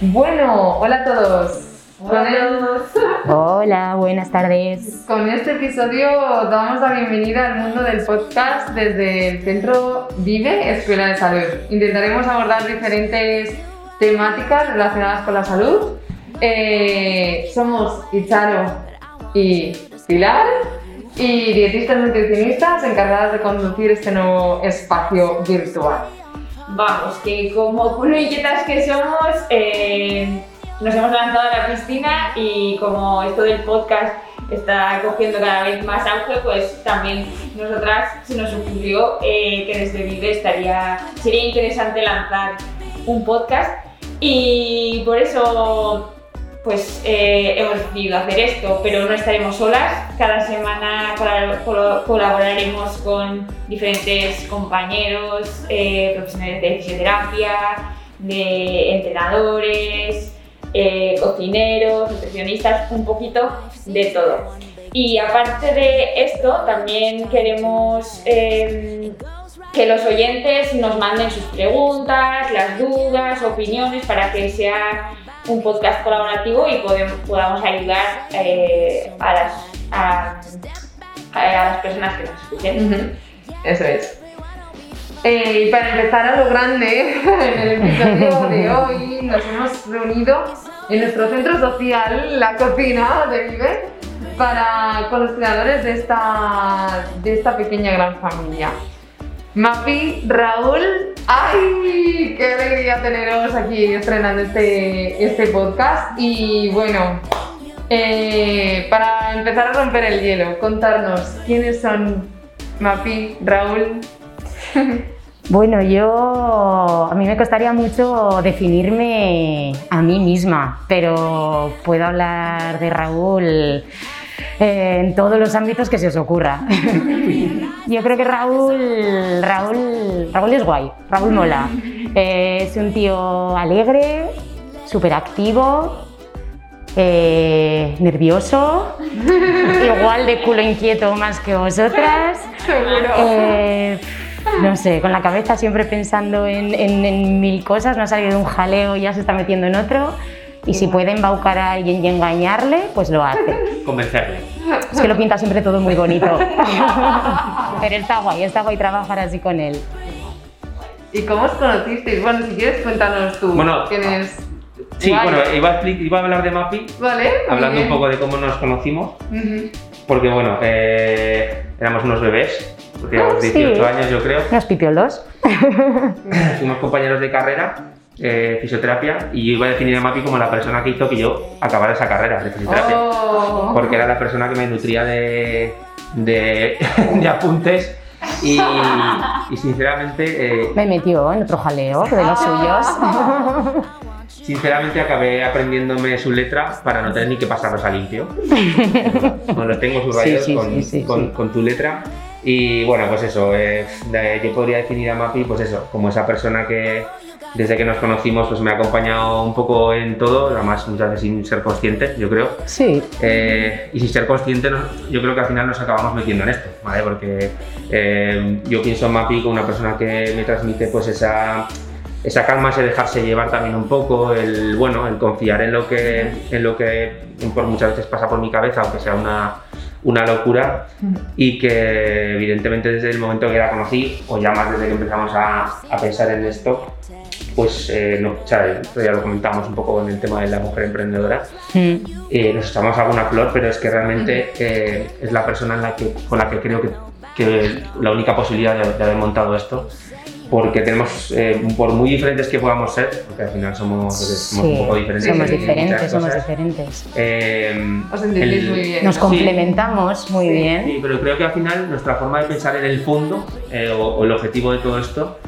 Bueno, hola a todos. Hola. Hola, buenas tardes. Con este episodio damos la bienvenida al mundo del podcast desde el Centro Vive Escuela de Salud. Intentaremos abordar diferentes temáticas relacionadas con la salud. Eh, somos Icharo y Pilar y dietistas nutricionistas encargadas de conducir este nuevo espacio virtual. Vamos, que como culo inquietas que somos, eh, nos hemos lanzado a la piscina y como esto del podcast está cogiendo cada vez más auge, pues también nosotras se nos ocurrió eh, que desde Vive estaría, sería interesante lanzar un podcast. Y por eso pues eh, hemos decidido hacer esto, pero no estaremos solas. Cada semana colaboraremos con diferentes compañeros, eh, profesionales de fisioterapia, de entrenadores, eh, cocineros, nutricionistas, un poquito de todo. Y aparte de esto, también queremos em, que los oyentes nos manden sus preguntas, las dudas, opiniones, para que sea un podcast colaborativo y podamos ayudar eh, a, las, a, las personas que nos escuchen. Eso es. Eh, y para empezar a lo grande, en el episodio de hoy nos hemos reunido en nuestro centro social, la cocina de Vive, para, con los creadores de esta, de esta pequeña gran familia. Mapi, Raúl, ¡ay! ¡Qué alegría teneros aquí estrenando este, este podcast! Y bueno, eh, para empezar a romper el hielo, contarnos quiénes son Mapi, Raúl. Bueno, yo a mí me costaría mucho definirme a mí misma, pero puedo hablar de Raúl eh, en todos los ámbitos que se os ocurra. Yo creo que Raúl, Raúl, Raúl es guay, Raúl mola. Eh, es un tío alegre, súper activo, eh, nervioso, igual de culo inquieto más que vosotras. no sé, con la cabeza siempre pensando en, en, mil cosas, no ha salido de un jaleo y ya se está metiendo en otro y si puede embaucar a alguien y engañarle, pues lo hace. Convencerle. Es que lo pinta siempre todo muy bonito. Pero está guay, está guay trabajar así con él. ¿Y cómo os conocisteis? Bueno, si quieres cuéntanos tú bueno, quién es. Sí, bueno, iba a, iba a, hablar de Mapi, vale, hablando un poco de cómo nos conocimos, porque bueno, eh, éramos unos bebés, teníamos 18 ah, años yo creo. Unos pipiolos. Fuimos compañeros de carrera eh, fisioterapia y yo iba a definir a Mapi como la persona que hizo que yo acabara esa carrera de fisioterapia. Oh. Porque era la persona que me nutría de, de, apuntes y, sinceramente... Eh, me metió en otro jaleo de los suyos. Sinceramente acabé aprendiéndome su letra para no tener ni que pasarlos a limpio. bueno, tengo sus rayos con, con, tu letra. Y bueno, pues eso, eh, yo podría definir a Mapi, pues eso, como esa persona que, desde que nos conocimos pues me ha acompañado un poco en todo, además muchas veces sin ser consciente, yo creo. Sí. Eh, y sin ser consciente, yo creo que al final nos acabamos metiendo en esto, ¿vale? Porque eh, yo pienso en Mapi como una persona que me transmite pues esa, esa calma, ese dejarse llevar también un poco, el, bueno, el confiar en lo que, en lo que por muchas veces pasa por mi cabeza, aunque sea una una locura y que evidentemente desde el momento que la conocí, o ya más desde que empezamos a, a pensar en esto, pues eh, no, ya lo comentamos un poco con el tema de la mujer emprendedora, mm. eh, nos echamos alguna flor, pero es que realmente eh, es la persona en la que, con la que creo que, que la única posibilidad de, haber montado esto porque tenemos, eh, por muy diferentes que podamos ser, porque al final somos, somos Sí, un poco diferentes. somos en diferentes, somos cosas, diferentes. eh, Os entendéis el- muy bien. Nos ¿no? complementamos muy Sí. bien. Sí, pero creo que al final nuestra forma de pensar en el fondo eh, o, o el objetivo de todo esto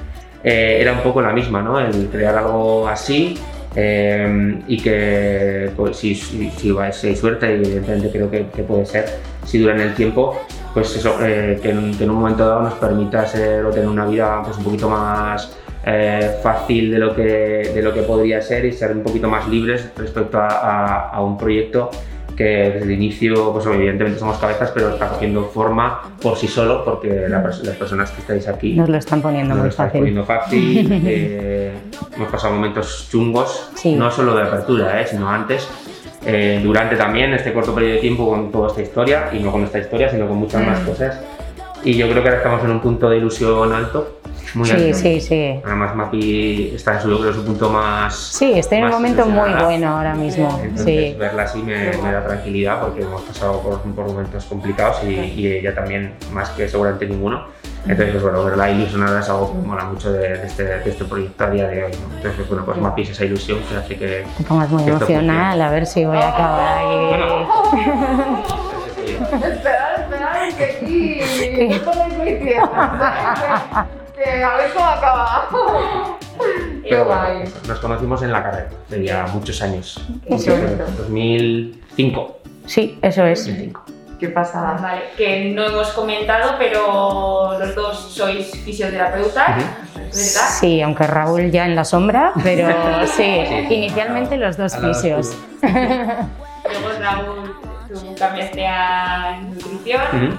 eh, era un poco la misma, ¿no? El crear algo así eh, y que pues, si, si, si, va- si hay suerte, y evidentemente creo que, que puede ser, si dura en el tiempo, pues eso, eh, que, en, que en un momento dado nos permita ser o tener una vida pues, un poquito más eh, fácil de lo, que, de lo que podría ser y ser un poquito más libres respecto a, a- a un proyecto que desde el inicio, pues evidentemente somos cabezas, pero está cogiendo forma por sí solo, porque la las personas que estáis aquí Nos lo están poniendo nos lo muy estáis fácil. poniendo fácil. eh, hemos pasado momentos chungos, Sí. no solo de apertura, eh, sino antes. Eh, durante también este corto periodo de tiempo con toda esta historia, y no con esta historia, sino con muchas más Mm. cosas. Y yo creo que ahora estamos en un punto de ilusión alto, muy Sí, alto. sí, sí. Además, Mapi está en su, creo, su punto más. Sí, estoy en un momento muy bueno ahora mismo. Entonces, Sí. verla así me, me da tranquilidad porque hemos pasado por, por momentos complicados y, y ella también, más que seguramente ninguno. Entonces, pues, bueno, verla ilusionada es algo que mola mucho de, de este, de este proyecto a día de hoy. ¿no? Entonces, bueno, pues Mapi es esa ilusión que hace que. Te pongas muy que emocional, a ver si voy a acabar ahí. Esperad, esperad, que aquí esto no es muy cierto. Que, que a ver cómo acaba. Qué Pero bueno, guay. nos conocimos en la carrera, de ya muchos años. Qué bonito. 2005. Sí, eso es. 2005. Qué pasada. Vale, que no hemos comentado, pero los dos sois fisioterapeutas. Sí, aunque Raúl ya en la sombra, pero sí, inicialmente los dos fisios. Luego Raúl, tú cambiaste a nutrición.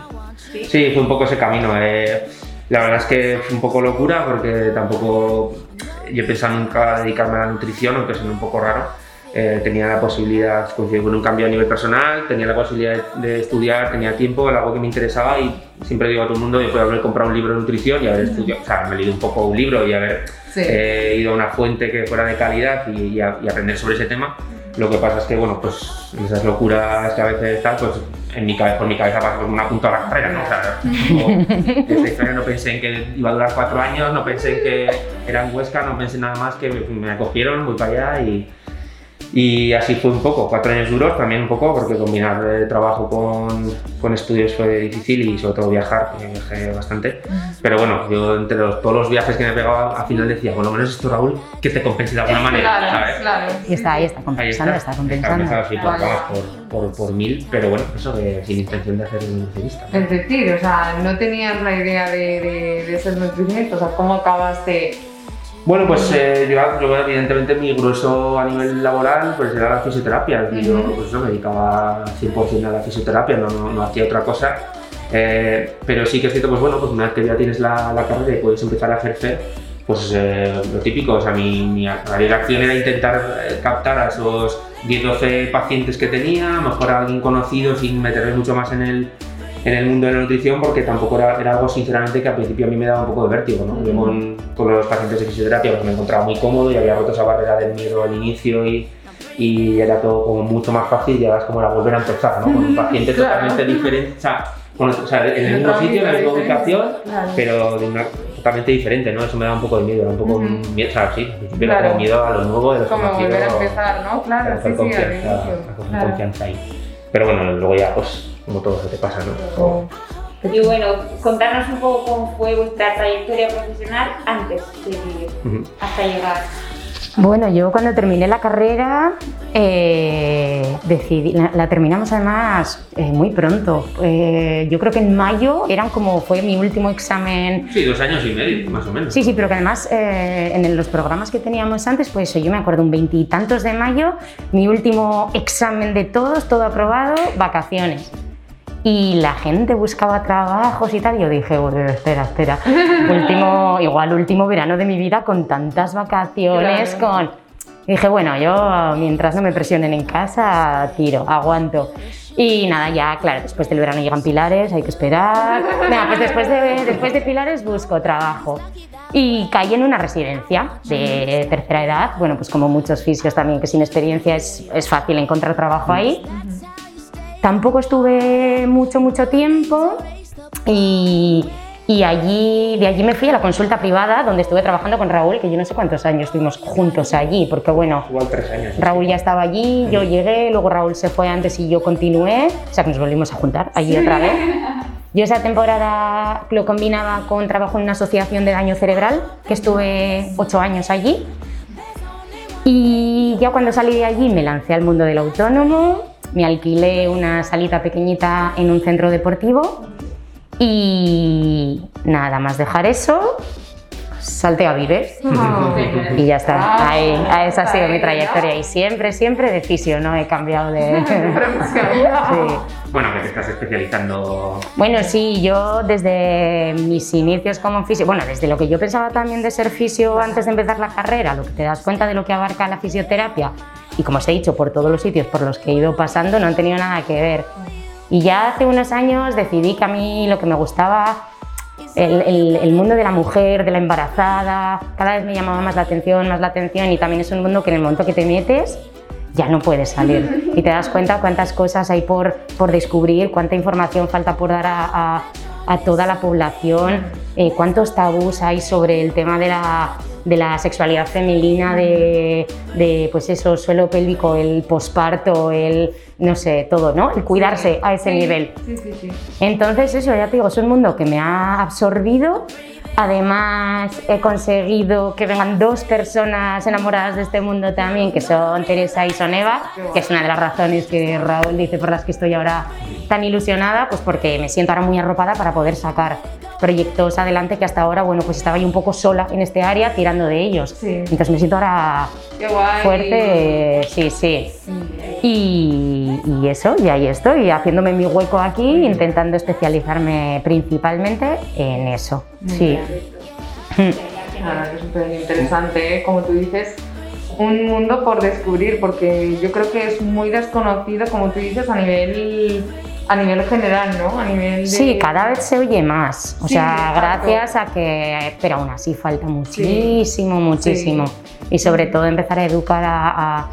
Sí. Sí, fue un poco ese camino. eh. La verdad es que fue un poco locura porque tampoco yo pensaba nunca dedicarme a la nutrición, aunque suena un poco raro. Eh, tenía la posibilidad, coincidió con un cambio a nivel personal, tenía la posibilidad de, de estudiar, tenía tiempo, era algo que me interesaba y siempre digo a todo el mundo, yo puedo haber comprado un libro de nutrición y haber estudiado, o sea, me leído un poco un libro y haber Sí. eh, ido a una fuente que fuera de calidad y, y a- y aprender sobre ese tema. Lo que pasa es que, bueno, pues esas locuras que a veces están, pues en mi cabeza, por mi cabeza como una punta a la carrera, ¿no? O sea, esta historia no pensé en que iba a durar cuatro años, no pensé en que era en Huesca, no pensé nada más que me, me acogieron, voy para allá y, y así fue un poco, cuatro años duros también un poco, porque combinar eh, trabajo con, con estudios fue difícil y sobre todo viajar, que viajé bastante. Pero bueno, yo entre los- todos los viajes que me pegaba, al final decía, por lo menos esto Raúl, que te compense de alguna manera, Claro, ¿sabes? claro. Y está ahí, está Ahí compensando, está compensando. compensado, sí, por, Vaya. vamos, por, por, por mil, pero bueno, eso de, sin intención de hacer nutricionista. Es decir, o sea, no tenías la idea de, de, de ser nutricionista, o sea, ¿cómo acabaste? Bueno, pues eh, yo, yo, evidentemente mi grueso a nivel laboral pues era la fisioterapia. y Yo Ujú. pues, me dedicaba 100% a la fisioterapia, no, no, no hacía otra cosa. Eh, pero sí que es cierto, pues bueno, pues una vez que ya tienes la, la carrera y puedes empezar a ejercer, pues eh, lo típico, o sea, mi, mi acción era intentar eh, captar a esos 10-12 pacientes que tenía, a lo mejor a alguien conocido sin meterme mucho más en el, en el mundo de la nutrición porque tampoco era, era algo sinceramente que al principio a mí me daba un poco de vértigo. ¿no? Yo con, con los pacientes de fisioterapia pues, me encontraba muy cómodo y había roto esa barrera del miedo al inicio y, y era todo como mucho más fácil y ahora es como era volver a empezar ¿no? con un paciente Claro. totalmente diferente. O sea, con- o sea, en el mismo sitio, en la misma ubicación, Claro. pero de una totalmente diferente, ¿no? Eso me da un poco de miedo, era un poco Ujú. miedo, o sea, sí, era Claro. miedo a lo nuevo, de lo Como volver a empezar, ¿no? Claro, sí, sí, confianza, a confianza ahí. Pero bueno, luego ya, pues, como todo se te pasa, ¿no? Y bueno, contarnos un poco cómo fue vuestra trayectoria profesional antes de vivir, hasta llegar. Bueno, yo cuando terminé la carrera eh, decidí, la, la terminamos además eh, muy pronto. Eh, yo creo que en mayo eran como fue mi último examen. Sí, dos años y medio, más o menos. Sí, sí, pero que además eh, en los programas que teníamos antes, pues eso, yo me acuerdo un veintitantos de mayo, mi último examen de todos, todo aprobado, vacaciones. Y la gente buscaba trabajos y tal, y yo dije, "Bueno, espera, espera, último, igual último verano de mi vida con tantas vacaciones, Claro. con... Y dije, bueno, yo mientras no me presionen en casa, tiro, aguanto. Y nada, ya, claro, después del verano llegan pilares, hay que esperar. Venga, pues después de, después de pilares busco trabajo. Y caí en una residencia de tercera edad. Bueno, pues como muchos fisios también, que sin experiencia es, es fácil encontrar trabajo ahí. Tampoco estuve mucho, mucho tiempo y, Y allí, de allí me fui a la consulta privada donde estuve trabajando con Raúl, que yo no sé cuántos años estuvimos juntos allí, porque bueno, Igual tres años. Raúl ya estaba allí, yo llegué, luego Raúl se fue antes y yo continué, o sea que nos volvimos a juntar allí otra vez. Yo esa temporada lo combinaba con trabajo en una asociación de daño cerebral, que estuve ocho años allí. Y ya cuando salí de allí me lancé al mundo del autónomo, me alquilé una salita pequeñita en un centro deportivo y nada más dejar eso, salté a Vives y ya está. Ahí, ahí esa ha sido mi trayectoria y siempre, siempre de fisio, no he cambiado de... Sí. Bueno, que te estás especializando. Bueno, sí, yo desde mis inicios como fisio, bueno, desde lo que yo pensaba también de ser fisio antes de empezar la carrera, lo que te das cuenta de lo que abarca la fisioterapia y como os he dicho, por todos los sitios por los que he ido pasando no han tenido nada que ver. Y ya hace unos años decidí que a mí lo que me gustaba, el, el- el mundo de la mujer, de la embarazada, cada vez me llamaba más la atención, más la atención y también es un mundo que en el momento que te metes ya no puedes salir y te das cuenta cuántas cosas hay por, por descubrir, cuánta información falta por dar a, a- a toda la población, eh, cuántos tabús hay sobre el tema de la, de la sexualidad femenina, de, de, pues eso, suelo pélvico, el posparto, el no sé, todo, ¿no? El cuidarse a ese nivel. Sí, sí, sí. Entonces, eso, ya te digo, es un mundo que me ha absorbido. Además, he conseguido que vengan dos personas enamoradas de este mundo también, que son Teresa y Soneva, que es una de las razones que Raúl dice por las que estoy ahora tan ilusionada, pues porque me siento ahora muy arropada para poder sacar proyectos adelante que hasta ahora, bueno, pues estaba yo un poco sola en este área tirando de ellos. Sí. Entonces me siento ahora fuerte, sí, sí. Y, y eso, y ahí estoy, haciéndome mi hueco aquí, intentando especializarme principalmente en eso. Sí. Que es súper interesante, ¿eh? como tú dices, un mundo por descubrir, porque yo creo que es muy desconocido, como tú dices, a nivel, a nivel general, ¿no? A nivel de... Sí, cada vez se oye más. O Sí, sea, exacto. gracias a que. Pero aún así falta muchísimo, muchísimo. Y sobre todo empezar a educar a, a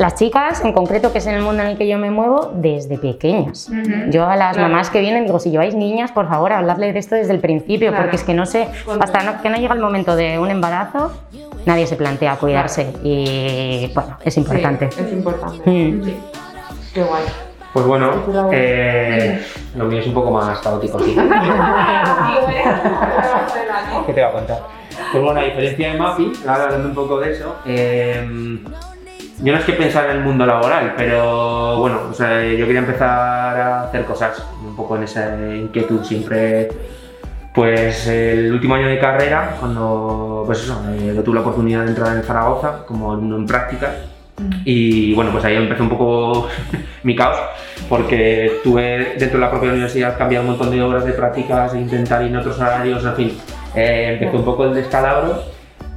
las chicas, en concreto, que es en el mundo en el que yo me muevo, desde pequeñas. Ujú. Yo a las Claro. mamás que vienen digo, si lleváis niñas, por favor, habladle de esto desde el principio, Claro. porque es que no sé, hasta no- que no llega el momento de un embarazo, nadie se plantea cuidarse. Y bueno, es Sí, importante. es importante. Mm. Qué guay. Pues bueno, eh, lo mío es un poco más caótico, sí. ¿Qué te va a contar? Pues bueno, a diferencia de Mapi, ahora hablando un poco de eso, eh, yo no es que pensar en el mundo laboral, pero bueno, o sea, yo quería empezar a hacer cosas, un poco en esa inquietud siempre. Pues el último año de carrera, cuando pues eso, eh, tuve la oportunidad de entrar en Zaragoza como alumno en prácticas, y bueno, pues ahí empezó un poco mi caos, porque tuve dentro de la propia universidad cambiar un montón de horas de prácticas, intentar ir en otros horarios, en fin, eh, empezó un poco el descalabro,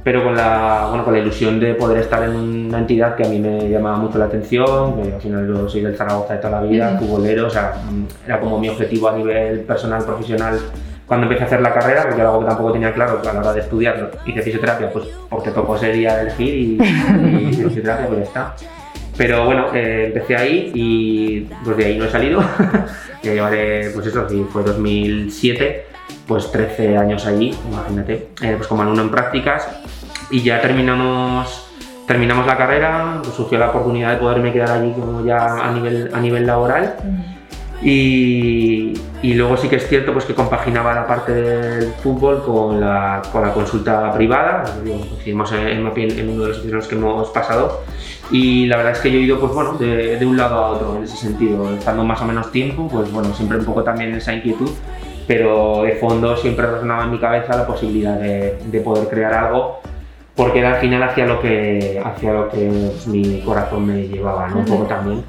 pero con la, bueno, con la ilusión de poder estar en una entidad que a mí me llamaba mucho la atención, que al final yo soy del Zaragoza de toda la vida, futbolero, o sea, mm, era como mi objetivo a nivel personal, profesional, cuando empecé a hacer la carrera, porque era algo que tampoco tenía claro a la hora de estudiarlo, hice fisioterapia, pues porque tocó ese día elegir y, y hice fisioterapia, pues ya está. Pero bueno, eh, empecé ahí y pues de ahí no he salido. ya llevaré, pues eso, si fue 2007, pues 13 años allí, imagínate, eh, pues como alumno en prácticas. Y ya terminamos, terminamos la carrera, pues surgió la oportunidad de poderme quedar allí como ya a nivel, a nivel laboral. Y, y luego sí que es cierto pues, que compaginaba la parte del fútbol con la, con la consulta privada, coincidimos en, en uno de los sitios que hemos pasado y la verdad es que yo he ido pues, bueno, de, de un lado a otro en ese sentido, estando más o menos tiempo, pues bueno, siempre un poco también esa inquietud, pero de fondo siempre resonaba en mi cabeza la posibilidad de, de poder crear algo porque era al final hacia lo que, hacia lo que mi corazón me llevaba, ¿no? un poco también.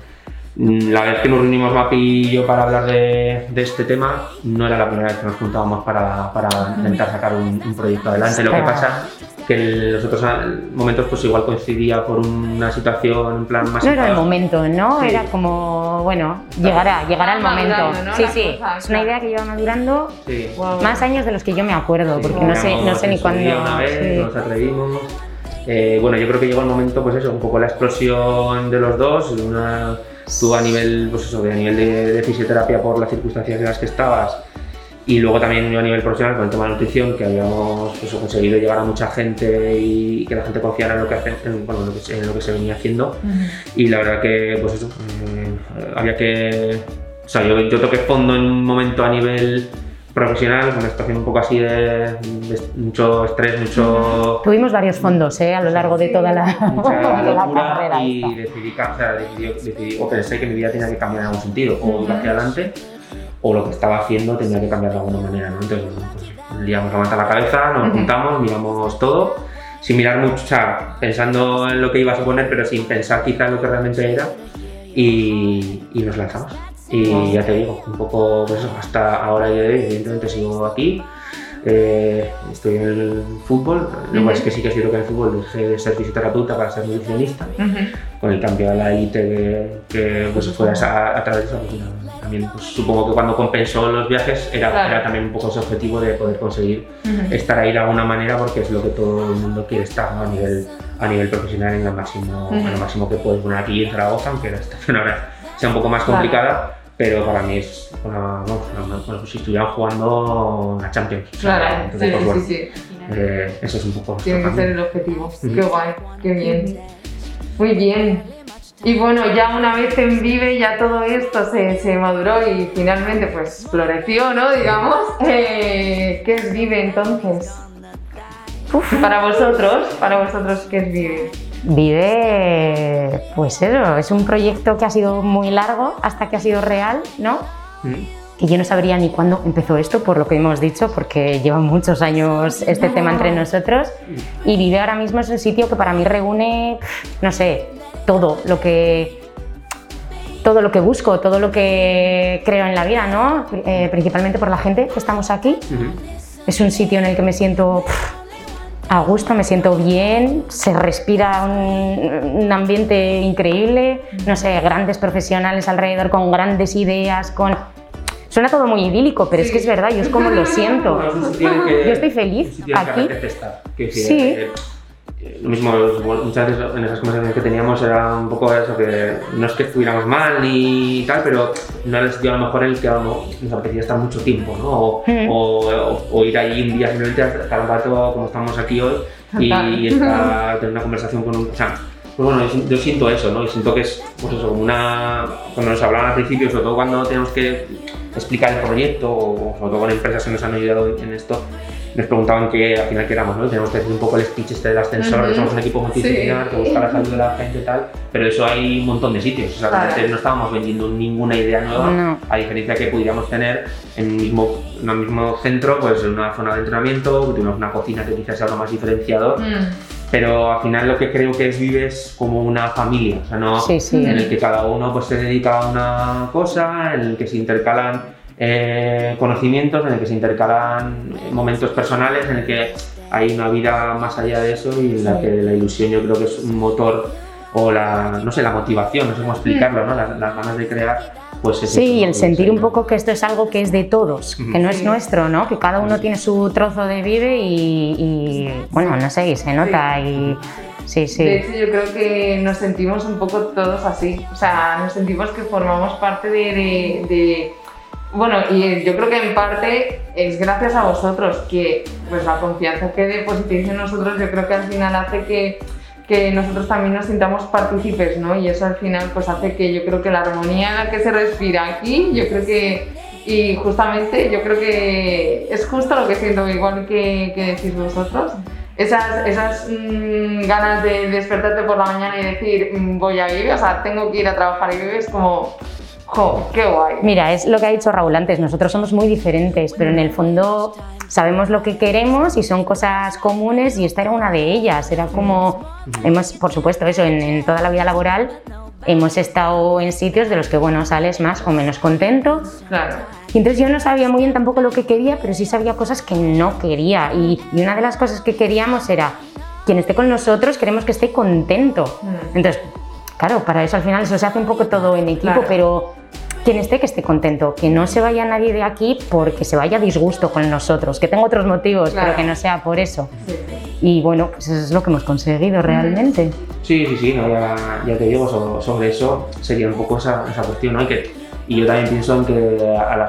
Mm, La vez que nos reunimos Mapi y yo para hablar de, de este tema, no era la primera vez que nos juntábamos para, para intentar sacar un, un proyecto adelante. Lo que pasa que en los otros ah, momentos pues igual coincidía por una situación en plan más... No era el momento, ¿no? Sí. Era como, bueno, llegará, llegará el momento. ¿no? Sí, sí, es una idea que lleva madurando Sí. Más años de los que yo me acuerdo, porque Sí, no sé, no sé ni cuándo. Una vez, sí. nos atrevimos. Eh, bueno, yo creo que llegó el momento, pues eso, un poco la explosión de los dos. Una, tú a nivel, pues eso, de, a nivel de, de fisioterapia por las circunstancias en las que estabas Y luego también yo a nivel profesional con el tema de nutrición, que habíamos pues, conseguido llegar a mucha gente y que la gente confiara en lo que, hace, en, bueno, en lo, que, en lo que se venía haciendo. Y la verdad que, pues eso, eh, había que... O sea, yo, yo toqué fondo en un momento a nivel profesional, con una situación un poco así de, de mucho estrés, mucho... Tuvimos varios fondos ¿eh? a lo largo de toda la, mucha de la locura carrera. y decidí, o sea, decidí, decidí- o pensé que mi vida tenía que cambiar en algún sentido, o ir hacia adelante, o lo que estaba haciendo tenía que cambiar de alguna manera, ¿no? Entonces, bueno, pues, levanta la cabeza, nos Ujú. juntamos, miramos todo, sin mirar mucho, o sea, pensando en lo que iba a suponer, pero sin pensar quizá en lo que realmente era, y, y nos lanzamos. Y ya te digo, un poco, pues eso, hasta ahora y de hoy, evidentemente sigo aquí, eh, estoy en el fútbol, luego Ujú. es que sí que es cierto que en el fútbol dejé de ser fisioterapeuta para ser nutricionista, Ujú. con el cambio a la IT que, que, pues fue a, a través de esa oficina. También pues, supongo que cuando compensó los viajes era, Claro. era también un poco ese objetivo de poder conseguir Ujú. estar ahí de alguna manera porque es lo que todo el mundo quiere estar ¿no? a, nivel, a nivel profesional en, el máximo, en lo máximo que puedes poner aquí en Zaragoza, aunque la situación ahora sea un poco más Claro. Pero para mí es una, bueno, pues si estuvieran jugando a Champions. O sea, Claro, entonces, sí, pues, bueno, sí, sí. eh, eso es un poco Tiene que ser el objetivo. Qué guay, qué bien. Muy bien. Y bueno, ya una vez en Vive, ya todo esto se, se maduró y finalmente pues floreció, ¿no? Digamos. Eh, ¿Qué es Vive entonces? Para vosotros, para vosotros, ¿qué es Vive? Vive, pues eso, es un proyecto que ha sido muy largo hasta que ha sido real, ¿no? Mm. Que yo no sabría ni cuándo empezó esto, por lo que hemos dicho, porque lleva muchos años este tema entre nosotros. Y Vive ahora mismo es un sitio que para mí reúne, no sé, todo lo que todo lo que busco, todo lo que creo en la vida, ¿no? Eh, principalmente por la gente que estamos aquí. Es un sitio en el que me siento pff, a gusto, me siento bien, se respira un, un ambiente increíble, no sé, grandes profesionales alrededor con grandes ideas, con... Suena todo muy idílico, pero es que es verdad, yo es como lo siento. Bueno, que- Yo estoy feliz que aquí. decir, Sí. Lo mismo, muchas veces en esas conversaciones que teníamos era un poco eso, que no es que estuviéramos mal ni tal, pero no era el sitio a lo mejor en el que nos apetecía estar mucho tiempo, ¿no? O, Mm. o, o- o ir allí un día simplemente a estar un rato como estamos aquí hoy y, y estar, tener una conversación con un... O sea, pues bueno, yo, si- yo siento eso, ¿no? Y siento que es, pues eso, como una... Cuando nos hablaban al principio, sobre todo cuando tenemos que explicar el proyecto, o sobre todo con empresas que nos han ayudado en esto, nos preguntaban que al final qué éramos, ¿no? Tenemos que hacer un poco el speech este del ascensor, Ujú. que somos un equipo multidisciplinar, Sí. que busca la salud de la gente y tal, pero eso hay un montón de sitios, o sea, no estábamos vendiendo ninguna idea nueva, No. a diferencia que pudiéramos tener en un mismo, en un mismo centro, pues en una zona de entrenamiento, tuviéramos una cocina que quizás sea lo más diferenciador, Mm. pero al final lo que creo que es Vive es como una familia, o sea, no Sí, sí. en el que cada uno pues, se dedica a una cosa, en el que se intercalan eh, conocimientos, en el que se intercalan momentos personales, en el que hay una vida más allá de eso y en la que la ilusión yo creo que es un motor o la, no sé, la motivación, no sé cómo explicarlo, ¿no? las, las ganas de crear, pues es Sí, y el Pues, sentir un poco que esto es algo que es de todos, que no es Sí. nuestro, ¿no? Que cada uno tiene su trozo de vive y, y, bueno, no sé, y se nota y sí, De sí. hecho, yo creo que nos sentimos un poco todos así. O sea, nos sentimos que formamos parte de. de- de- bueno, y yo creo que en parte es gracias a vosotros que pues la confianza que depositéis en nosotros, yo creo que al final hace que, que nosotros también nos sintamos partícipes, ¿no? Y eso al final pues hace que yo creo que la armonía que se respira aquí, yo creo que y justamente yo creo que es justo lo que siento, igual que, que decís vosotros. Esas, esas mm, ganas de despertarte por la mañana y decir mm, voy a vivir, o sea, tengo que ir a trabajar y vivir, es como, jo, qué guay. Mira, es lo que ha dicho Raúl antes, nosotros somos muy diferentes, pero en el fondo sabemos lo que queremos y son cosas comunes y esta era una de ellas, era como, hemos, por supuesto, eso, en, en toda la vida laboral hemos estado en sitios de los que, bueno, sales más o menos contento Claro. Y entonces yo no sabía muy bien tampoco lo que quería, pero sí sabía cosas que no quería. Y, y una de las cosas que queríamos era, quien esté con nosotros queremos que esté contento. Mm. Entonces, claro, para eso al final eso se hace un poco todo en equipo, Claro. pero quien esté que esté contento, que no se vaya nadie de aquí porque se vaya a disgusto con nosotros, que tengo otros motivos, Claro. pero que no sea por eso. Sí. Y bueno, pues eso es lo que hemos conseguido realmente. Sí, sí, sí, no, ya, ya te digo, so- sobre eso sería un poco esa, esa cuestión, ¿no? Y, que, y yo también pienso en que a la,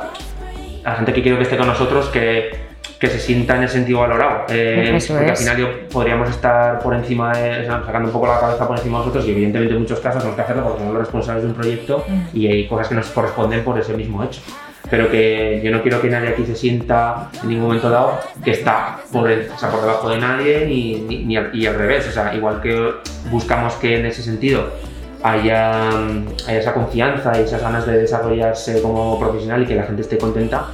a la gente que quiero que esté con nosotros que, que se sienta en ese sentido valorado. Eh, Eso porque al final podríamos estar por encima de, sacando un poco la cabeza por encima de nosotros y evidentemente en muchos casos tenemos que hacerlo porque somos los responsables de un proyecto y hay cosas que nos corresponden por ese mismo hecho. Pero que yo no quiero que nadie aquí se sienta en ningún momento dado que está por, el- o sea, por debajo de nadie ni, ni- ni al, y al revés. O sea, igual que buscamos que en ese sentido haya, haya esa confianza y esas ganas de desarrollarse como profesional y que la gente esté contenta,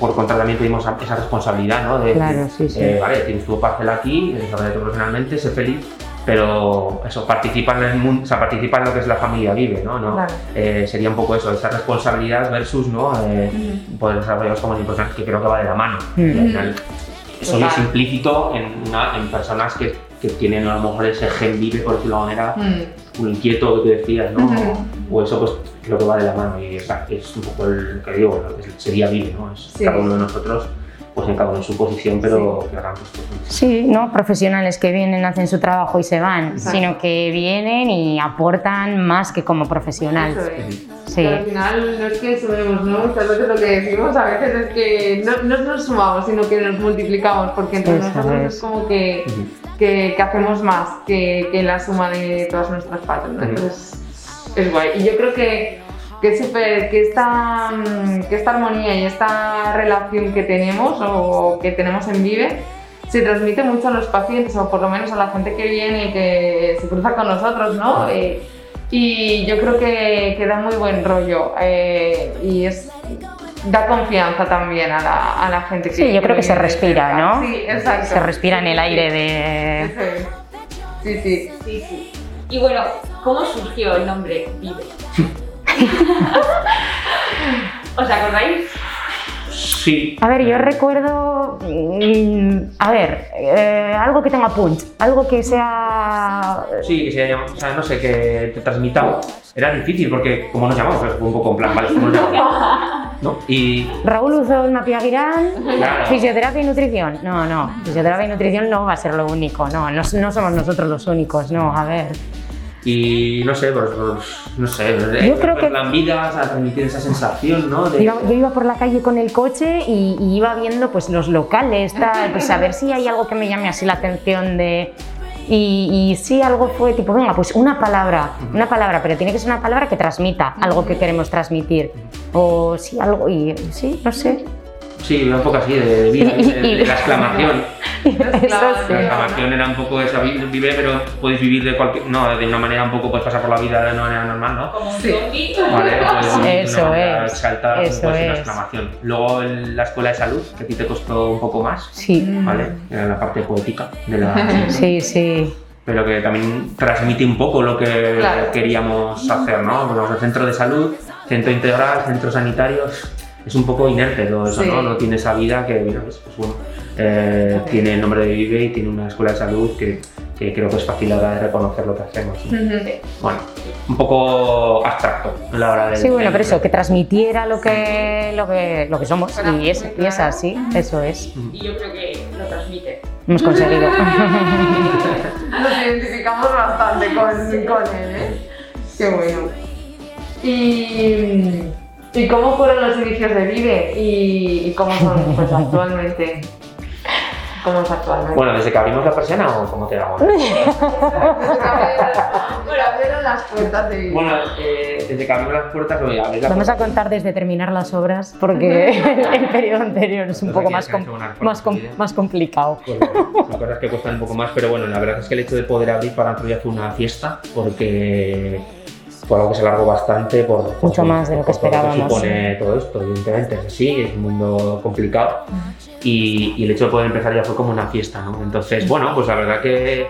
por contra también pedimos esa responsabilidad, ¿no? De, Claro, sí, sí. eh, vale, tienes tu parcela aquí, desarrollate profesionalmente, sé feliz, pero eso, participa en el mundo, o sea, participa en lo que es la familia vive, ¿no? ¿No? Claro. Eh, sería un poco eso, esa responsabilidad versus, ¿no? Eh, poder desarrollarlos como profesionales, que creo que va de la mano. Mm. Al final, eso Total. es implícito en, una- en personas que, que tienen a lo mejor ese gen vive, por decirlo de alguna manera, Mm. Un inquieto que tú decías, ¿no? Ujú. O eso, pues creo que va de la mano y es, es un poco el lo que digo, lo que sería vive, ¿no? Es Sí. cada uno de nosotros, pues en cada uno su posición, pero que hagan pues, pues, Sí, no profesionales que vienen, hacen su trabajo y se van, Exacto. sino que vienen y aportan más que como profesional. Eso es. Sí. Al final no es que sumemos, ¿no? Muchas veces lo que decimos a veces es que no, no nos sumamos, sino que nos multiplicamos, porque entre Eso nosotros es. es. como que, que, que hacemos más que, que la suma de todas nuestras partes, ¿no? Entonces es guay. Y yo creo que, que, esta, que esta armonía y esta relación que tenemos o que tenemos en Vive se transmite mucho a los pacientes o por lo menos a la gente que viene y que se cruza con nosotros, ¿no? Eh, y yo creo que, que da muy buen rollo eh, y es da confianza también a la, a la gente que Sí, yo creo que se respira, cerca. ¿no? Sí, exacto. Se respira en el aire de... Sí, sí. Sí, sí. Y bueno, ¿cómo surgió el nombre Vive? ¿Os acordáis? Sí. A ver, yo recuerdo, mm, a ver, eh, algo que tenga punch, algo que sea... Sí, que se llama, o sea, no sé, que te transmita. Era difícil porque, como nos llamamos, pues, fue un poco en plan, vale, ¿cómo nos llamamos? ¿No? Y, Raúl Uzol Mapiaguirán, claro, fisioterapia y nutrición. No, no, fisioterapia y nutrición no va a ser lo único, no, no, no somos nosotros los únicos, no, a ver. Y no sé, pues, pues, no sé, Yo creo que- la vida, o sea, transmitir esa sensación, ¿no? De, Iba- yo iba por la calle con el coche y, y iba viendo pues los locales, tal, pues a ver si hay algo que me llame así la atención de... Y, y sí, algo fue tipo, venga, pues una palabra, una palabra, pero tiene que ser una palabra que transmita algo que queremos transmitir. O sí, algo, y sí, no sé. Sí, un poco así, de vida, Y- y- de- de la exclamación. Eso. La exclamación era un poco esa vi- vive, pero podéis vivir de cualquier. No, de una manera un poco, puedes pasar por la vida de una manera normal, ¿no? Como un Sí. zombie. Vale, pues, de Eso es, eso pues, una es. exclamación. Luego en la escuela de salud, que a ti te costó un poco más, Sí, ¿vale? Era la parte poética de la. sí, sí. pero que también transmite un poco lo que Claro. queríamos hacer, ¿no? Bueno, el centro de salud, centro integral, centros sanitarios, es un poco inerte todo eso, Sí. ¿no? No tiene esa vida que, mira, pues, pues bueno, eh, tiene el nombre de Vive y tiene una escuela de salud que, que creo que es fácil a la hora de reconocer lo que hacemos. ¿no? Ujú. Bueno, un poco abstracto a la hora de... Sí, bueno, pero eso, que transmitiera lo que, lo que, lo que somos. Y es, y es así, eso es. Y yo creo que lo transmite. Hemos conseguido. Nos identificamos bastante con, con él, ¿eh? Qué bueno. Y, ¿Y cómo fueron los inicios de Vive? ¿Y, y cómo son pues, actualmente? ¿Cómo es actualmente? Bueno, desde que abrimos la persiana o cómo te hago. Bueno, abrieron las puertas de Vive. Bueno, eh, desde que abrimos las puertas, abrir la Vamos a contar desde terminar las obras porque el periodo anterior es un Entonces, poco más, com- com- más complicado. Pues bueno, son cosas que cuestan un poco más, pero bueno, la verdad es que el hecho de poder abrir para nosotros ya fue una fiesta, porque fue algo que se alargó bastante por, por- Mucho más de lo que por todo esperábamos, supone todo esto, evidentemente, es así, es un mundo complicado y, y el hecho de poder empezar ya fue como una fiesta, ¿no? Entonces, bueno, pues la verdad que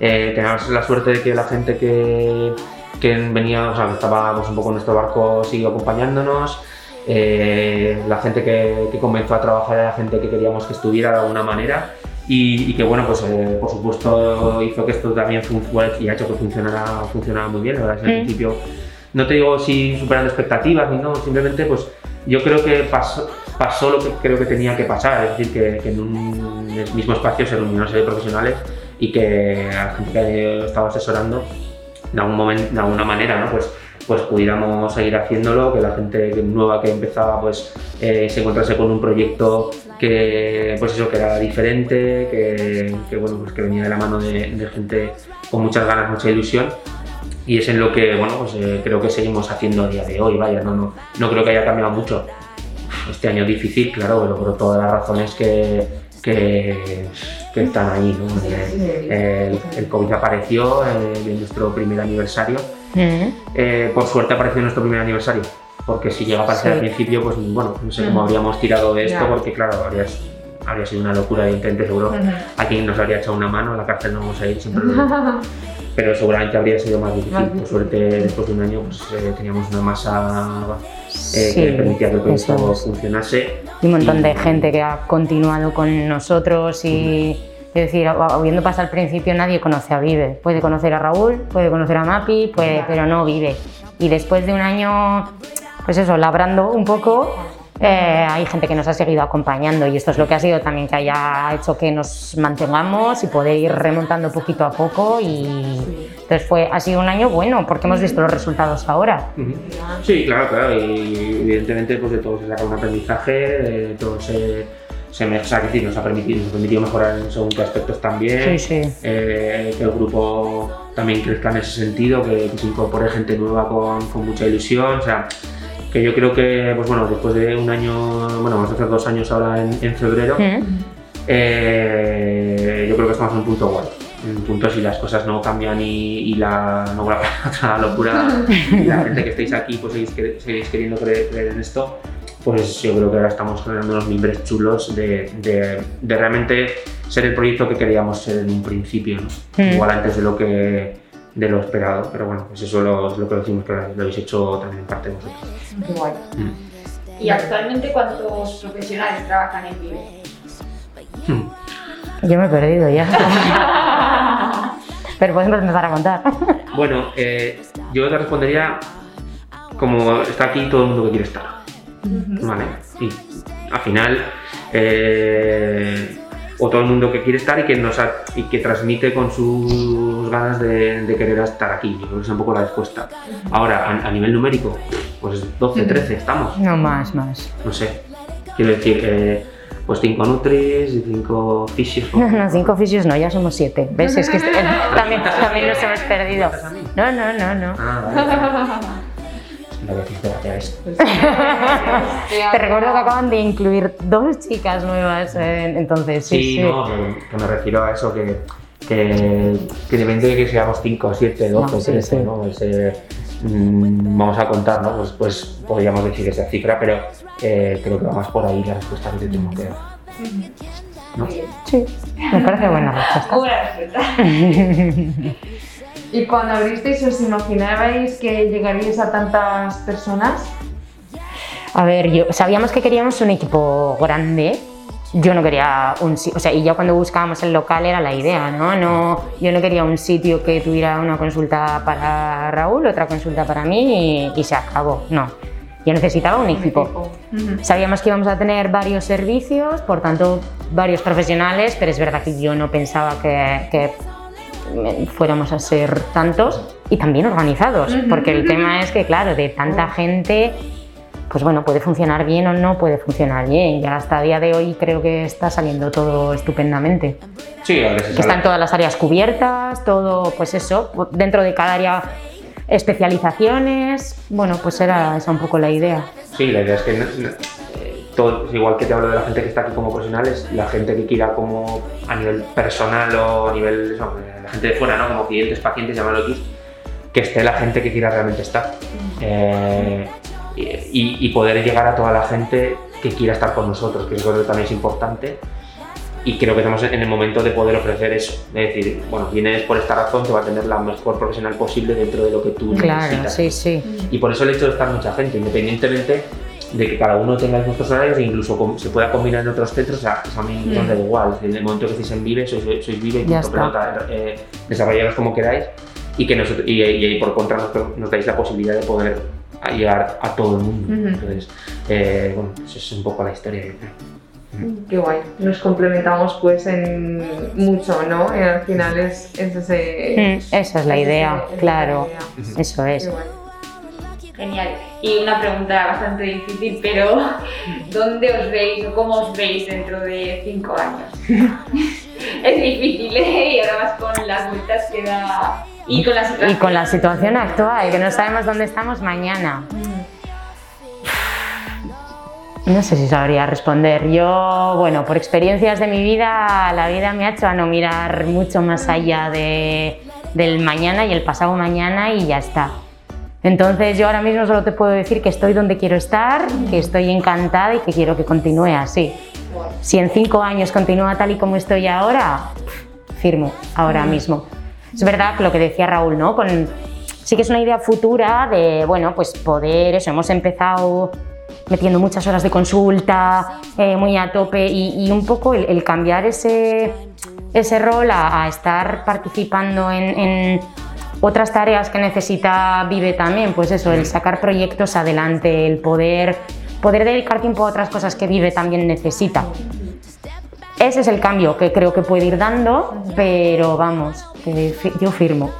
eh, tenemos la suerte de que la gente que, que venía, o sea, que estaba pues, un poco en nuestro barco siguió acompañándonos. Eh, la gente que, que comenzó a trabajar era gente que queríamos que estuviera de alguna manera y, y que bueno, pues eh, por supuesto hizo que esto también funcionara y ha hecho que funcionara, funcionara muy bien. La verdad es que al Mm. principio, no te digo si superando expectativas ni no, simplemente pues yo creo que pasó, pasó lo que creo que tenía que pasar, es decir, que, que en un mismo espacio se reunieron una serie de profesionales y que la gente que estaba asesorando de, algún momento, de alguna manera, ¿no? Pues pues pudiéramos seguir haciéndolo, que la gente nueva que empezaba pues eh, se encontrase con un proyecto que pues eso que era diferente, que, que, bueno pues que venía de la mano de, de gente con muchas ganas, mucha ilusión y es en lo que bueno pues eh, creo que seguimos haciendo a día de hoy, vaya, no, no, no creo que haya cambiado mucho. Este año difícil, claro, pero por todas las razones que, que, que están ahí. ¿no? El, el COVID apareció eh, en nuestro primer aniversario. Mm. Eh, por suerte apareció en nuestro primer aniversario, porque si llega a pasar Sí. al principio, pues bueno, no sé cómo habríamos tirado de esto, porque claro, habría, habría sido una locura de intento seguro. A quien nos habría echado una mano, a la cárcel no vamos a ir, siempre lo pero seguramente habría sido más difícil. Por suerte, después de un año, pues, eh, teníamos una masa eh, Sí, que permitía que el proyecto funcionase. Y un montón de gente que ha continuado con nosotros y es decir, habiendo pasado al principio nadie conoce a Vive. Puede conocer a Raúl, puede conocer a Mapi, puede, pero no Vive. Y después de un año, pues eso, labrando un poco, eh, hay gente que nos ha seguido acompañando y esto es lo que ha sido también que haya hecho que nos mantengamos y poder ir remontando poquito a poco y entonces fue, ha sido un año bueno porque hemos visto los resultados ahora. Sí, claro, claro, y evidentemente pues de todo se saca un aprendizaje, de todo se, se me, o sea, nos ha permitido, nos ha permitido mejorar en según qué aspectos también, Sí, sí. eh, que el grupo también crezca en ese sentido, que, que se incorpore gente nueva con, con mucha ilusión, o sea, que yo creo que, pues bueno, después de un año, bueno, vamos a hacer dos años ahora en, en febrero, Mm. eh, yo creo que estamos en un punto guay. En un punto si las cosas no cambian y, y la no vuelve a otra locura y la gente que estáis aquí pues seguís, quer- seguís queriendo creer, creer en esto, pues yo creo que ahora estamos generando unos mimbres chulos de, de- de realmente ser el proyecto que queríamos ser en un principio, ¿no? Mm. igual antes de lo que de lo esperado, pero bueno, pues eso lo- es lo que decimos que lo habéis hecho también en parte vosotros. Qué guay. Mm. ¿Y actualmente cuántos profesionales trabajan en Vive? Hmm. Yo me he perdido ya. Pero podemos empezar a contar. Bueno, eh, yo te respondería como está aquí todo el mundo que quiere estar. ¿Vale? Y al final, eh, o todo el mundo que quiere estar y que, nos ha- y que transmite con sus ganas de, de querer estar aquí. Yo creo que es un poco la respuesta. Ahora, a, a nivel numérico, pues 12, 13 estamos. No más, más. No sé. Quiero decir, eh, pues 5 Nutris y 5 Fishers. No, no, cinco oficios no, ya somos siete. ¿Ves? Es que también, también nos hemos perdido. No, no, no, no. Ah, vale. La voy a decir, espérate a esto. Te recuerdo que acaban de incluir dos chicas nuevas, eh, entonces sí, Sí, sí. no, que, que me refiero a eso, que, que, que depende de que seamos 5, 7, 12, No, sí, 13, sí. ¿no? Pues, eh, mm, vamos a contar, ¿no? Pues, pues podríamos decir esa cifra, pero eh, creo que va más por ahí la respuesta que te tengo que dar. ¿no? Sí, me parece buena respuesta. Buena respuesta. ¿Y cuando abristeis os imaginabais que llegaríais a tantas personas? A ver, yo, sabíamos que queríamos un equipo grande. Yo no quería un sitio, o sea, y ya cuando buscábamos el local era la idea, ¿no? no yo no quería un sitio que tuviera una consulta para Raúl, otra consulta para mí y, y se acabó. No, yo necesitaba un equipo. Ujú. Sabíamos que íbamos a tener varios servicios, por tanto, varios profesionales, pero es verdad que yo no pensaba que, que fuéramos a ser tantos y también organizados, porque el tema es que, claro, de tanta gente, pues bueno, puede funcionar bien o no puede funcionar bien. Ya hasta a día de hoy creo que está saliendo todo estupendamente. Sí, a veces Que están todas las áreas cubiertas, todo, pues eso, dentro de cada área especializaciones. Bueno, pues era esa un poco la idea. Sí, la idea es que no- no- eh, todo, igual que te hablo de la gente que está aquí como profesionales, la gente que quiera como a nivel personal o a nivel, eso, eh, la gente de fuera, ¿no? Como clientes, pacientes, llámalo X, que esté la gente que quiera realmente estar. Eh, y, y poder llegar a toda la gente que quiera estar con nosotros, que eso creo que también es importante. Y creo que estamos en el momento de poder ofrecer eso. Es decir, bueno, vienes por esta razón, te va a tener la mejor profesional posible dentro de lo que tú Claro, necesitas. sí, sí. Y por eso el hecho de estar mucha gente, independientemente de que cada uno tenga nuestros horarios e incluso se pueda combinar en otros centros, o sea, eso a mí nos da igual. En el momento que estéis en Vive, sois, sois Vive y punto pelota, eh, desarrollaros como queráis y que nosotros, y, y por contra nos, nos dais la posibilidad de poder llegar a todo el mundo. Ujú. Entonces, eh, bueno, eso es un poco la historia. creo. Qué guay. Nos complementamos pues en mucho, ¿no? Y al final es, es ese... Mm, Esa es la ese- idea, esa es la claro. idea. Eso es. Qué guay. Genial. Y una pregunta bastante difícil, pero ¿dónde os veis o cómo os veis dentro de cinco años? es difícil, ¿eh? Y ahora más con las vueltas que da... Y con la situación, Y con la situación actual, que no sabemos dónde estamos mañana. No sé si sabría responder. Yo, bueno, por experiencias de mi vida, la vida me ha hecho a no mirar mucho más allá de, del mañana y el pasado mañana y ya está. Entonces yo ahora mismo solo te puedo decir que estoy donde quiero estar, que estoy encantada y que quiero que continúe así. Si en cinco años continúa tal y como estoy ahora, firmo ahora mismo. Es verdad que lo que decía Raúl, ¿no? Con, sí que es una idea futura de, bueno, pues poder, eso, hemos empezado metiendo muchas horas de consulta, eh, muy a tope y, y un poco el, el cambiar ese, ese rol a, a estar participando en, en otras tareas que necesita Vive también, pues eso, el sacar proyectos adelante, el poder, poder dedicar tiempo a otras cosas que Vive también necesita. Ese es el cambio que creo que puede ir dando, pero vamos, yo firmo.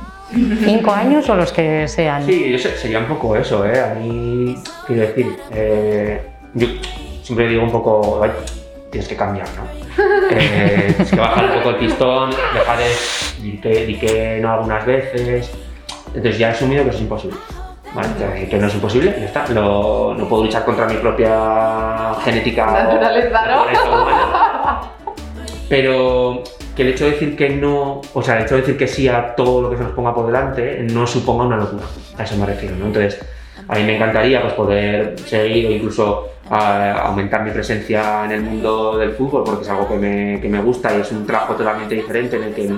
Cinco años o los que sean. Sí, yo sé- sería un poco eso, ¿eh? A mí, quiero decir, eh, yo siempre digo un poco, "Ay, tienes que cambiar, ¿no? Eh, tienes que bajar un poco el pistón, dejar de di que, di que no algunas veces. Entonces ya he asumido que eso es imposible. ¿vale? Que no es imposible, ya está. No, no puedo luchar contra mi propia genética. Naturaleza, ¿no? Pero que el hecho de decir que no, o sea, el hecho de decir que sí a todo lo que se nos ponga por delante no suponga una locura. A eso me refiero, ¿no? Entonces, a mí me encantaría pues, poder seguir o incluso ah, aumentar mi presencia en el mundo del fútbol porque es algo que me, que me gusta y es un trabajo totalmente diferente en el que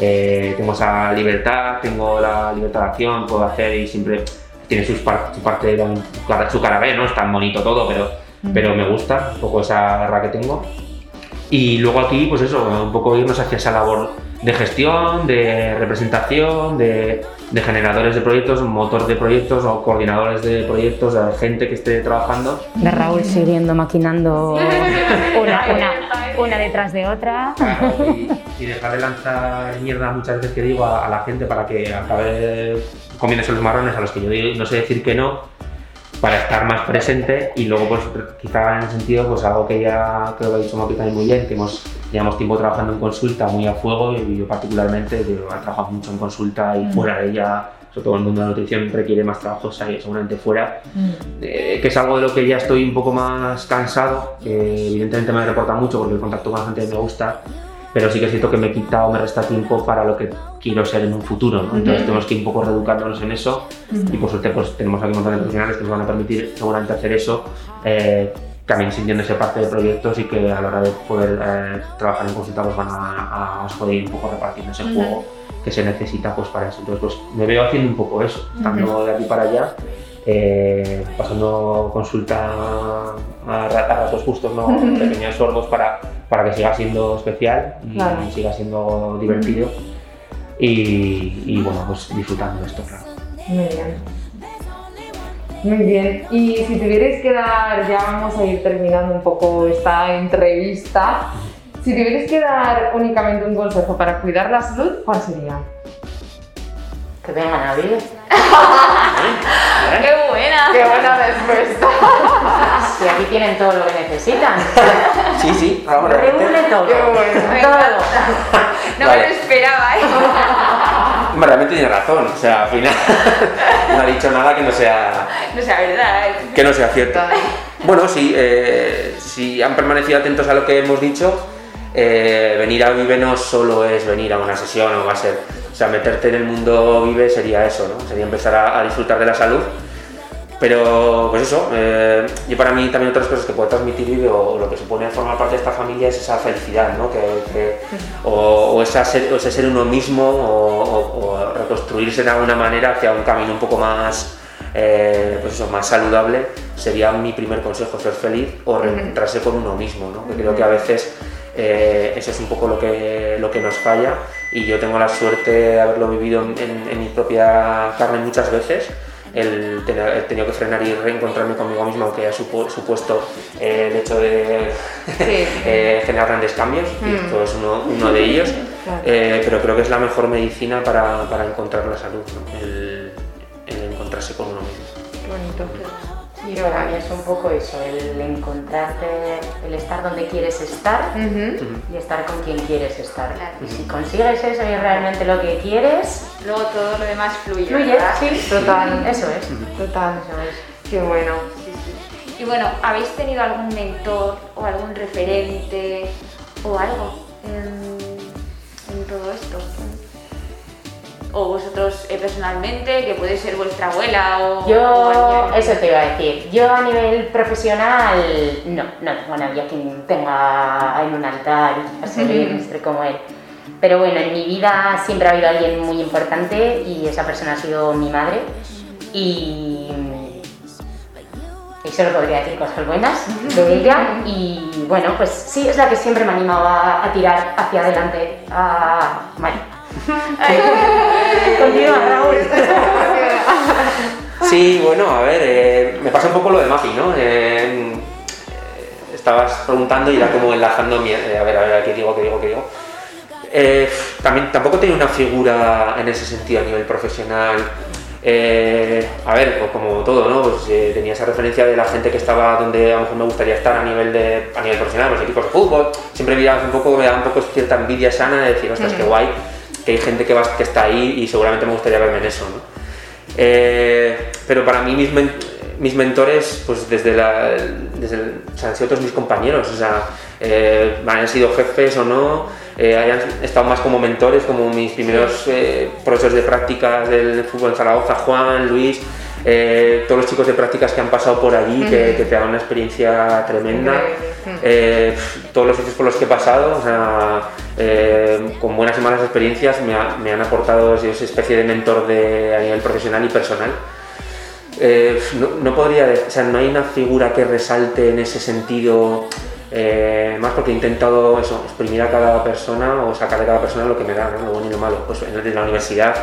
eh, tengo esa libertad, tengo la libertad de acción, puedo hacer y siempre tiene sus par- su parte, su cara, B, ¿no? Es tan bonito todo, pero, pero me gusta un poco esa garra que tengo. Y luego aquí, pues eso, un poco irnos hacia esa labor de gestión, de representación, de, de generadores de proyectos, motor de proyectos o coordinadores de proyectos, de gente que esté trabajando. De Raúl siguiendo maquinando una, una, una detrás de otra. y, y dejar de lanzar mierda muchas veces que digo a, a la gente para que acabe comiéndose los marrones a los que yo digo- no sé decir que no para estar más presente y luego pues quizá en ese sentido pues algo que ya creo que ha dicho Mapi también muy bien que hemos llevamos tiempo trabajando en consulta muy a fuego y yo particularmente he trabajado mucho en consulta y fuera de ella sobre todo el mundo de la nutrición requiere más trabajo seguramente fuera. Eh, que es algo de lo que ya estoy un poco más cansado, que evidentemente me reporta mucho porque el contacto con la gente me gusta, pero sí que es cierto que me he quitado, me resta tiempo para lo que quiero ser en un futuro, ¿no? Entonces tenemos que ir un poco reeducándonos en eso y por suerte pues tenemos aquí un montón de profesionales que nos van a permitir seguramente hacer eso, eh, también sintiéndose parte de proyectos y que a la hora de poder eh, trabajar en consulta pues van a, a, poder ir un poco repartiendo ese juego que se necesita pues para eso. Entonces pues me veo haciendo un poco eso, estando de aquí para allá eh, pasando consulta a, ra- a ratos justos, ¿no? pequeños sorbos para, para que siga siendo especial y Claro. siga siendo divertido y, bueno, pues disfrutando de esto, claro. Muy bien. Muy bien. Y si tuvierais que dar, ya vamos a ir terminando un poco esta entrevista. Si tuvierais que dar únicamente un consejo para cuidar la salud, ¿cuál sería? Que vengan a vivir. ¡Qué buena! ¡Qué buena respuesta! Si aquí tienen todo lo que necesitan. Sí, sí, vamos Reúne todo. ¡Qué bueno! Todo. No Vale. me lo esperaba, ¿eh? Realmente tiene razón, o sea, al final no ha dicho nada que no sea, No sea verdad. ¿eh? que no sea cierto. Bueno, sí, eh, si han permanecido atentos a lo que hemos dicho, eh, venir a Vive no solo es venir a una sesión o va a ser, o sea, meterte en el mundo Vive sería eso, ¿no? Sería empezar a, a disfrutar de la salud. Pero, pues eso, eh, y para mí también otras cosas que puede transmitir Vive o lo que supone formar parte de esta familia es esa felicidad, ¿no? Que, que- o, o esa ser, o ese ser uno mismo o, o- o reconstruirse de alguna manera hacia un camino un poco más, eh, pues eso, más saludable sería mi primer consejo, ser feliz o reencontrarse con uno mismo, ¿no? Que creo que a veces eh, eso es un poco lo que, lo que nos falla y yo tengo la suerte de haberlo vivido en, en- en mi propia carne muchas veces el tener, he tenido que frenar y reencontrarme conmigo mismo, aunque ha supu- supuesto eh, el hecho de Sí. eh, generar grandes cambios, y Mm. esto es uno, uno de ellos, Claro. Eh, pero creo que es la mejor medicina para, para encontrar la salud, ¿no? el, el encontrarse con uno mismo. qué bonito. Y para mí es un poco eso, el encontrarte, el estar donde quieres estar y estar con quien quieres estar. Claro. Y si consigues eso y es realmente lo que quieres, Luego todo lo demás fluye. fluye, ¿verdad? sí, Total. Eso es. Total. Eso es. Qué bueno. Y bueno, ¿habéis tenido algún mentor o algún referente o algo en, en todo esto? O vosotros eh, personalmente, que puede ser vuestra abuela o... o Yo, alguien- eso te iba a decir, yo a nivel profesional, no, no tengo nadie a quien tenga en un altar y ser como él. Pero bueno, en mi vida siempre ha habido alguien muy importante y esa persona ha sido mi madre. Y, y solo podría decir cosas buenas de ella. Y bueno, pues sí, es la que siempre me ha animado a, tirar hacia adelante a Continúa, Raúl. Sí, bueno, a ver, eh, me pasa un poco lo de Mapi, ¿no? Eh, estabas preguntando y era como enlazando, mi- eh, a ver, a ver, ¿qué digo, qué digo, qué digo? También, tampoco tenía una figura en ese sentido a nivel profesional. A ver, pues como todo, ¿no? Pues tenía esa referencia de la gente que estaba donde a lo mejor me gustaría estar a nivel de a nivel profesional, los equipos de fútbol. Siempre veía un poco, me daba un poco cierta envidia sana de decir, ostras, qué guay, que hay gente que, va, que está ahí y seguramente me gustaría verme en eso, ¿no? Eh, pero para mí mis, men- mis mentores, pues desde la, desde el- o sea, han sido todos mis compañeros, o sea, eh, hayan sido jefes o no, eh, hayan estado más como mentores, como mis primeros eh, profesores de prácticas del fútbol en Zaragoza, Juan, Luis, eh, todos los chicos de prácticas que han pasado por allí, que, que te dan una experiencia tremenda. Eh, todos los sitios por los que he pasado, o sea, eh, con buenas y malas experiencias, me, ha- me han aportado esa especie de mentor de, a nivel profesional y personal. Eh, no, no podría, o sea, no hay una figura que resalte en ese sentido, eh, más porque he intentado eso, exprimir a cada persona o sacar de cada persona lo que me da, ¿no? lo bueno y lo malo. Pues en, la universidad,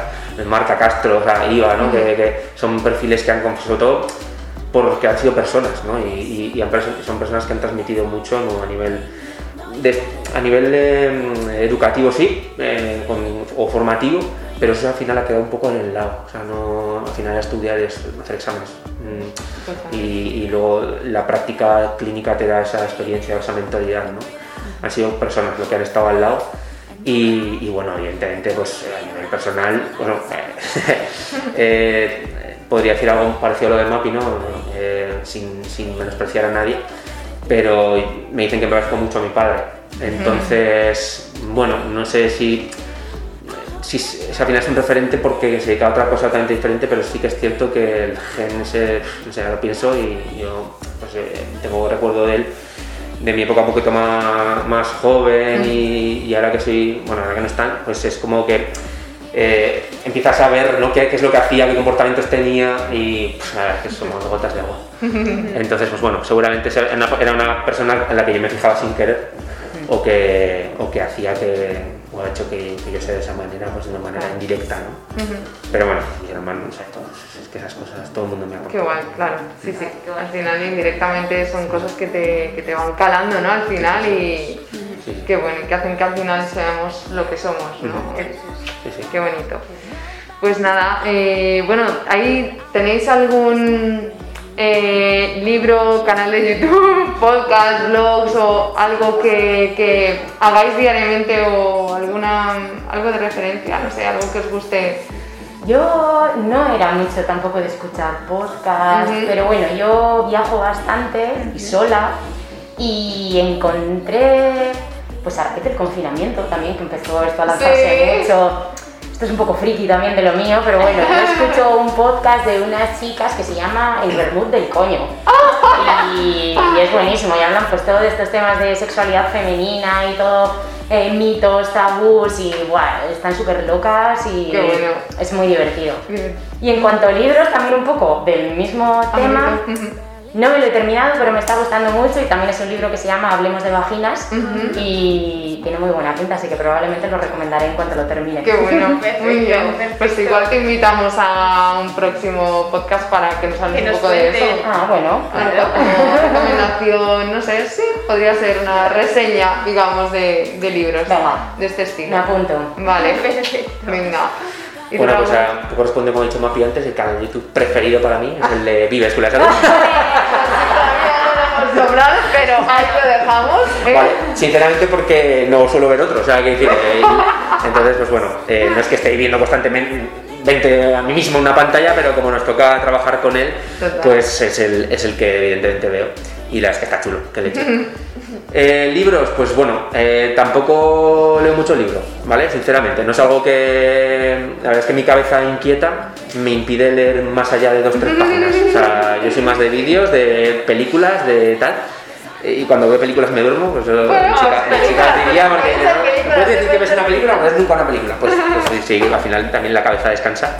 Marta Castro, o sea, Iva, ¿no? que, que son perfiles que han, sobre todo, porque han sido personas, ¿no? Y, y- y han perso- son personas que han transmitido mucho ¿no? a nivel de- a nivel de, educativo sí, eh, con- o formativo, pero eso al final ha quedado un poco en el lado. O sea, no, al final estudiar es hacer exámenes. Mm, y, y luego la práctica clínica te da esa experiencia, esa mentalidad, ¿no? Han sido personas lo que han estado al lado. Y, y bueno, evidentemente, pues eh, a nivel personal, bueno, eh, podría decir algo parecido a lo de Mapi, ¿no? Eh, sin, sin menospreciar a nadie, pero me dicen que me parezco mucho a mi padre. Entonces, bueno, no sé si, si, si al final es un referente porque se dedica a otra cosa totalmente diferente, pero sí que es cierto que el gen ese, no sé, lo pienso y yo pues, eh, tengo recuerdo de él de mi época un poquito más, más joven y, y ahora que soy, bueno, ahora que no están, pues es como que eh, empiezas a ver ¿no? qué, qué es lo que hacía, qué comportamientos tenía y pues, la verdad es que somos gotas de agua. Entonces, pues bueno, seguramente era una, era una persona en la que yo me fijaba sin querer o que, o que hacía que, o ha hecho que, que yo sea de esa manera, pues de una manera indirecta, ¿no? Pero bueno, mi hermano, no sé, todos, es que esas cosas todo el mundo me ha Qué guay, claro. Sí, sí. Al final indirectamente son cosas que te, que te van calando, ¿no? Al final y Sí, sí. qué bueno, que hacen que al final seamos lo que somos, ¿no? Sí, sí. Qué bonito. Pues nada, eh, bueno, ahí tenéis algún eh, libro, canal de YouTube, podcast, blogs o algo que, que hagáis diariamente o alguna algo de referencia, no sé, algo que os guste. Yo no era mucho tampoco de escuchar podcast, pero bueno, yo viajo bastante y sola y encontré, pues a raíz del confinamiento también, que empezó esto a lanzarse Sí. mucho. Esto es un poco friki también de lo mío, pero bueno, yo escucho un podcast de unas chicas que se llama El Vermut del Coño. Y, y es buenísimo, y hablan pues todo de estos temas de sexualidad femenina y todo, eh, mitos, tabús, y buah, están súper locas y Qué bueno. es muy divertido. Y en cuanto a libros, también un poco del mismo tema. No me lo he terminado, pero me está gustando mucho y también es un libro que se llama Hablemos de Vaginas y tiene muy buena pinta, así que probablemente lo recomendaré en cuanto lo termine. Qué bueno, muy bien. perfecto. Pues igual te invitamos a un próximo podcast para que nos hables un poco de eso. Ah, bueno. Como recomendación, no sé, sí, podría ser una reseña, digamos, de, de libros Venga. de este Me estilo. apunto. Vale, Perfecto. venga. ¿Y Bueno, Raúl? pues a, corresponde, como he dicho Mapi antes, el canal de YouTube preferido para mí es el de Vive Escuela Salud. Sobrado, pero ahí lo dejamos. ¿eh? Vale, sinceramente porque no suelo ver otros, o sea, que decir, eh, entonces, pues bueno, eh, no es que esté viendo constantemente a mí mismo una pantalla, pero como nos toca trabajar con él, Total. pues es el, es el que evidentemente veo. Y la es que está chulo, que leche. Eh, libros, pues bueno, eh, tampoco leo mucho libro, ¿vale? Sinceramente, no es algo que. La verdad es que mi cabeza inquieta me impide leer más allá de dos tres páginas. O sea, yo soy más de vídeos, de películas, de tal. Y cuando veo películas me duermo, pues Bueno, chica, chica diría, porque ¿no? ¿puedes decir que ves una película? No ves nunca una película. Pues, pues sí, sí, al final también la cabeza descansa.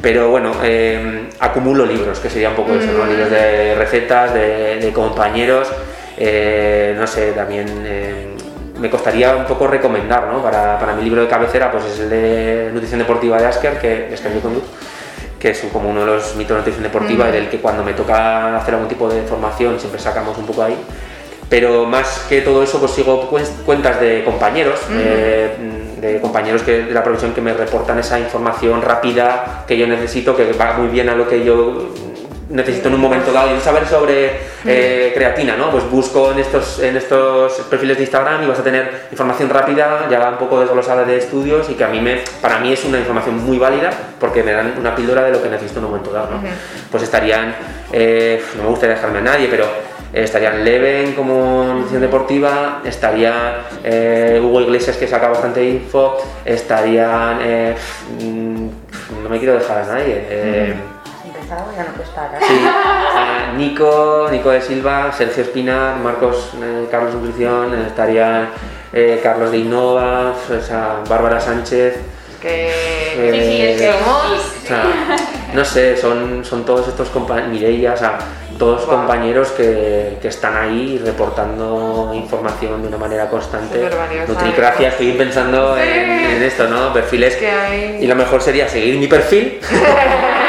Pero bueno, eh, acumulo libros, que sería un poco eso, ¿no? Libros de recetas, de, de compañeros, eh, no sé, también eh, me costaría un poco recomendar, ¿no? Para, para mi libro de cabecera, pues es el de Nutrición Deportiva de Asker, que Luz, que es como uno de los mitos de nutrición deportiva y del que cuando me toca hacer algún tipo de formación siempre sacamos un poco ahí. Pero más que todo eso, pues sigo cuen- cuentas de compañeros, eh, de compañeros que, de la profesión que me reportan esa información rápida que yo necesito, que va muy bien a lo que yo necesito en un momento dado. Y saber sobre eh, creatina, ¿no? Pues busco en estos, en estos perfiles de Instagram y vas a tener información rápida, ya un poco desglosada de estudios y que a mí me, para mí es una información muy válida porque me dan una píldora de lo que necesito en un momento dado, ¿no? Pues estarían, eh, no me gusta dejarme a nadie, pero estarían Leven como nutrición deportiva, estaría eh, Hugo Iglesias que saca bastante info, estarían, eh, mm, no me quiero dejar a nadie. Empezado ya no. Sí, eh, Nico, Nico de Silva, Sergio Espinar, Marcos, eh, Carlos Nutrición, eh, estarían eh, Carlos de Innova, o sea, Bárbara Sánchez. Que, Eh, Sí, sí, es que somos- O sea, no sé, son, son todos estos compañeros, Mireia, o sea, todos Guau. compañeros que, que están ahí reportando información de una manera constante. Nutricracia, estoy pensando Sí. en, en esto, ¿no? Perfiles. que hay. Y lo mejor sería seguir mi perfil,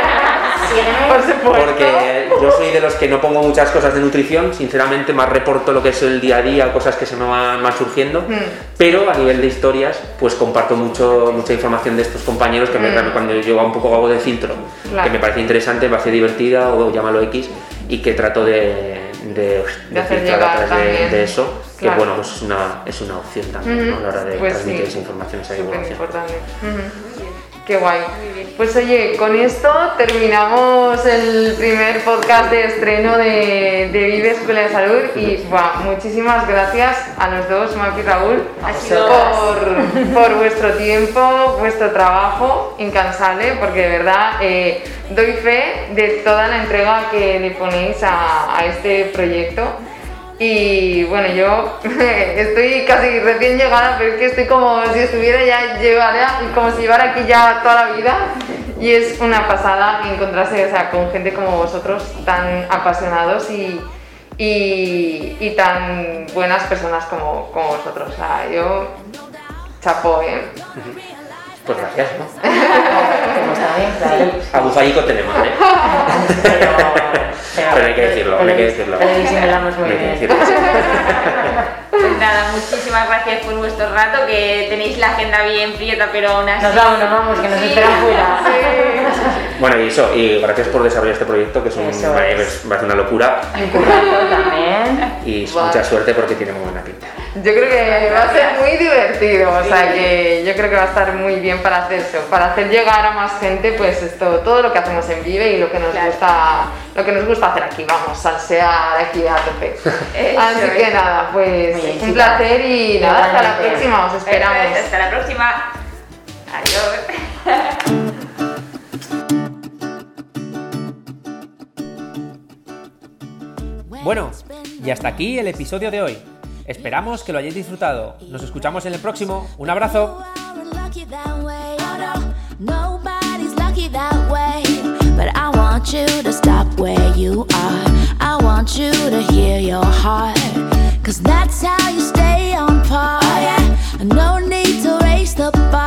Por supuesto. porque yo soy de los que no pongo muchas cosas de nutrición, sinceramente más reporto lo que es el día a día, cosas que se me van, van surgiendo, Mm. pero a nivel de historias pues comparto mucho, mucha información de estos compañeros que me, Mm. cuando yo un poco hago de filtro, Claro. que me parece interesante, me parece divertida o llámalo X y que trato de, de, de hacer filtrar llegar a través de, de eso, que Claro. bueno, pues es una, es una opción también ¿no? a la hora de Pues transmitir sí, esa información, esa divulgación. importante. Qué guay. Pues oye, con esto terminamos el primer podcast de estreno de, de Vive Escuela de Salud y buah, muchísimas gracias a los dos, Mapi y Raúl, por, por vuestro tiempo, vuestro trabajo incansable, porque de verdad eh, doy fe de toda la entrega que le ponéis a, a este proyecto. Y bueno, yo estoy casi recién llegada, pero es que estoy como si estuviera ya llevada, como si llevara aquí ya toda la vida. Y es una pasada encontrarse o sea, con gente como vosotros, tan apasionados y, y, y tan buenas personas como, como vosotros. O sea, yo chapó, ¿eh? Pues gracias, ¿no? Como está bien, claro. Aguzaico tenemos, ¿eh? Pero, Pero hay que decirlo, hay que decirlo. Pero disimulamos muy Hay que bien. decirlo. Pues nada, muchísimas gracias por vuestro rato, que tenéis la agenda bien prieta, pero aún así... Nos vamos, nos vamos, que nos Sí. esperan fuera. Bueno, y eso, y gracias por desarrollar este proyecto, que es, un, es. va a ser una locura. Y un también. Y mucha suerte porque tiene muy buena pinta. Yo creo que va a ser muy divertido, o sea que yo creo que va a estar muy bien para hacer eso, para hacer llegar a más gente, pues esto, todo lo que hacemos en Vive y lo que nos Claro. gusta, lo que nos gusta hacer aquí, vamos, salsear aquí a tope. Eso Así es. que nada, pues bien, un placer y nada, hasta la próxima, os esperamos. Hasta la próxima. Adiós. Bueno, y hasta aquí el episodio de hoy. Esperamos que lo hayáis disfrutado. Nos escuchamos en el próximo. Un abrazo. No need to the bar.